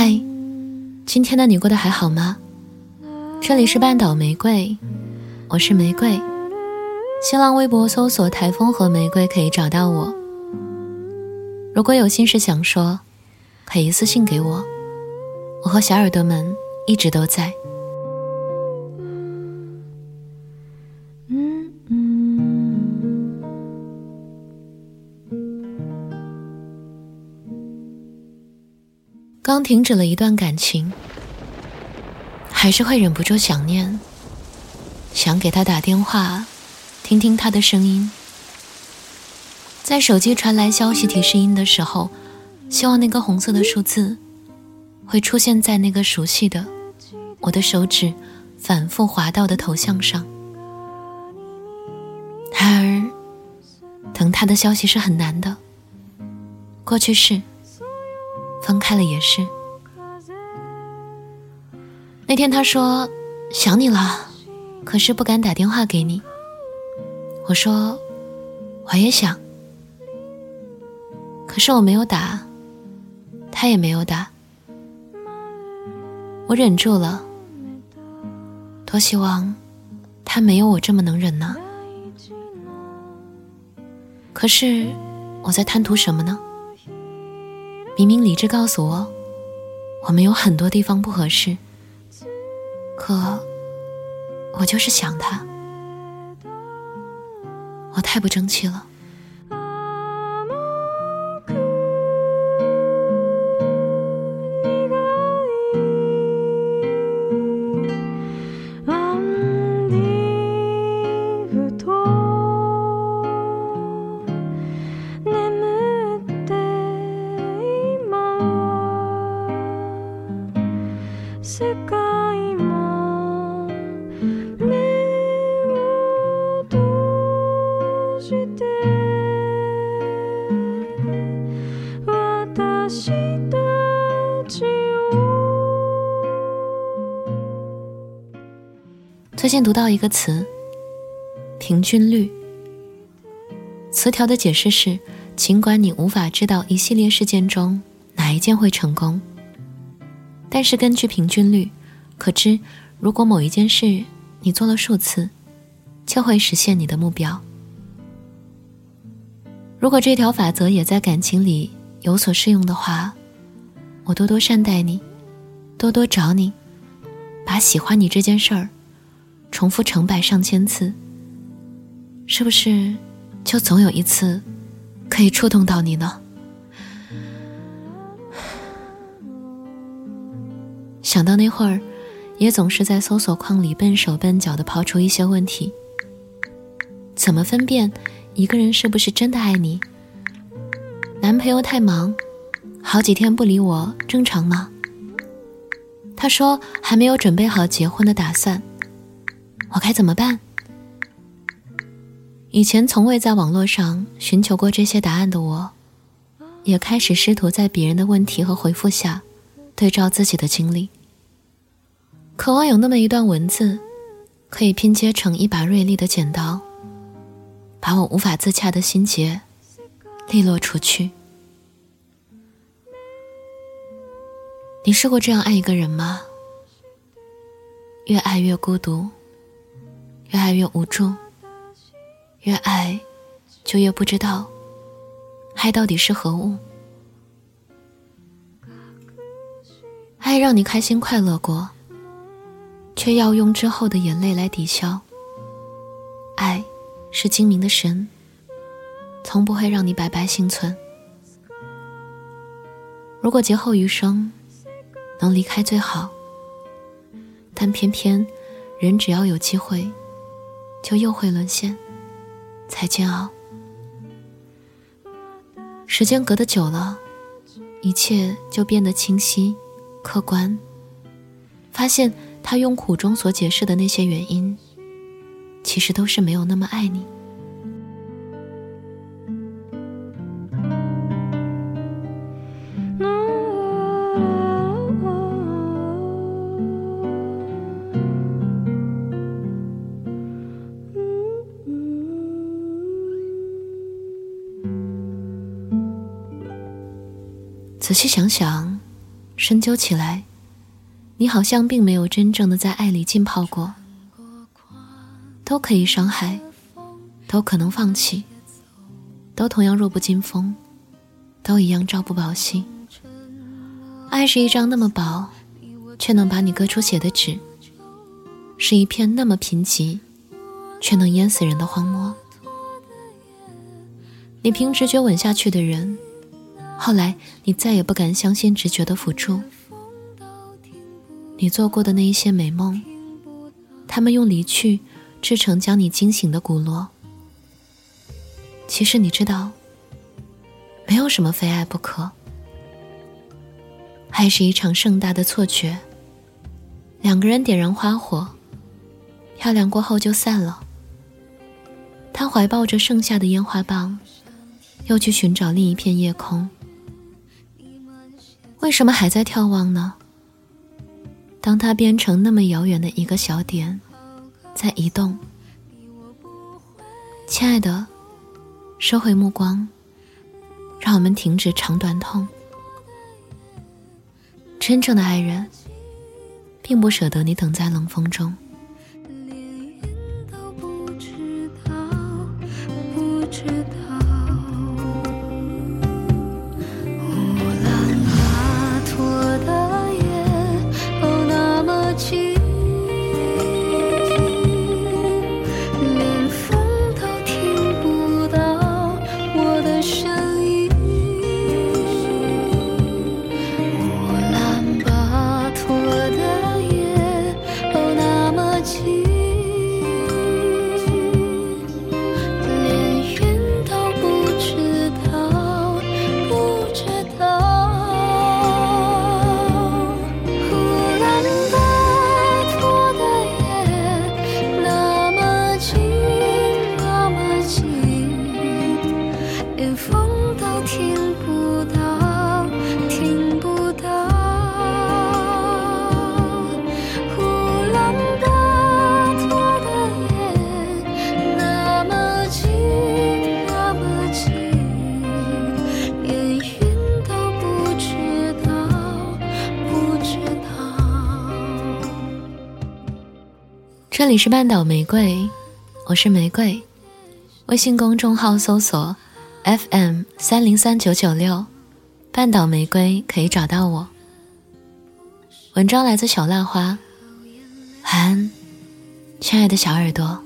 嗨，今天的你过得还好吗？这里是半岛玫瑰，我是玫瑰。新浪微博搜索“台风和玫瑰”可以找到我。如果有心事想说，可以私信给我。我和小耳朵们一直都在。刚停止了一段感情，还是会忍不住想念，想给他打电话，听听他的声音。在手机传来消息提示音的时候，希望那个红色的数字会出现在那个熟悉的我的手指反复滑到的头像上。然而，等他的消息是很难的。过去式。分开了也是。那天他说想你了，可是不敢打电话给你。我说我也想，可是我没有打，他也没有打，我忍住了。多希望他没有我这么能忍呢。可是我在贪图什么呢？明明理智告诉我，我们有很多地方不合适，可我就是想他，我太不争气了。最近读到一个词“平均率”，词条的解释是：尽管你无法知道一系列事件中哪一件会成功，但是根据平均率，可知如果某一件事你做了数次，就会实现你的目标。如果这条法则也在感情里有所适用的话，我多多善待你，多多找你，把喜欢你这件事儿。重复成百上千次，是不是就总有一次可以触动到你呢？想到那会儿，也总是在搜索框里笨手笨脚的抛出一些问题：怎么分辨一个人是不是真的爱你？男朋友太忙，好几天不理我，正常吗？他说还没有准备好结婚的打算。我该怎么办？以前从未在网络上寻求过这些答案的我，也开始试图在别人的问题和回复下，对照自己的经历，渴望有那么一段文字，可以拼接成一把锐利的剪刀，把我无法自洽的心结利落除去。你试过这样爱一个人吗？越爱越孤独。越爱越无助，越爱就越不知道爱到底是何物。爱让你开心快乐过，却要用之后的眼泪来抵消。爱是精明的神，从不会让你白白幸存。如果劫后余生能离开最好，但偏偏人只要有机会。就又会沦陷，才煎熬。时间隔得久了，一切就变得清晰、客观。发现他用苦中所解释的那些原因，其实都是没有那么爱你。仔细想想，深究起来，你好像并没有真正的在爱里浸泡过。都可以伤害，都可能放弃，都同样弱不禁风，都一样朝不保夕。爱是一张那么薄，却能把你割出血的纸，是一片那么贫瘠，却能淹死人的荒漠。你凭直觉吻下去的人。后来，你再也不敢相信直觉的辅助。你做过的那一些美梦，他们用离去制成将你惊醒的骨落。其实你知道，没有什么非爱不可。爱是一场盛大的错觉。两个人点燃花火，漂亮过后就散了。他怀抱着剩下的烟花棒，又去寻找另一片夜空。为什么还在眺望呢？当它变成那么遥远的一个小点，在移动。亲爱的，收回目光，让我们停止长短痛。真正的爱人，并不舍得你等在冷风中。这里是半岛玫瑰，我是玫瑰。微信公众号搜索 FM 三零三九九六，半岛玫瑰可以找到我。文章来自小浪花，晚安，亲爱的小耳朵。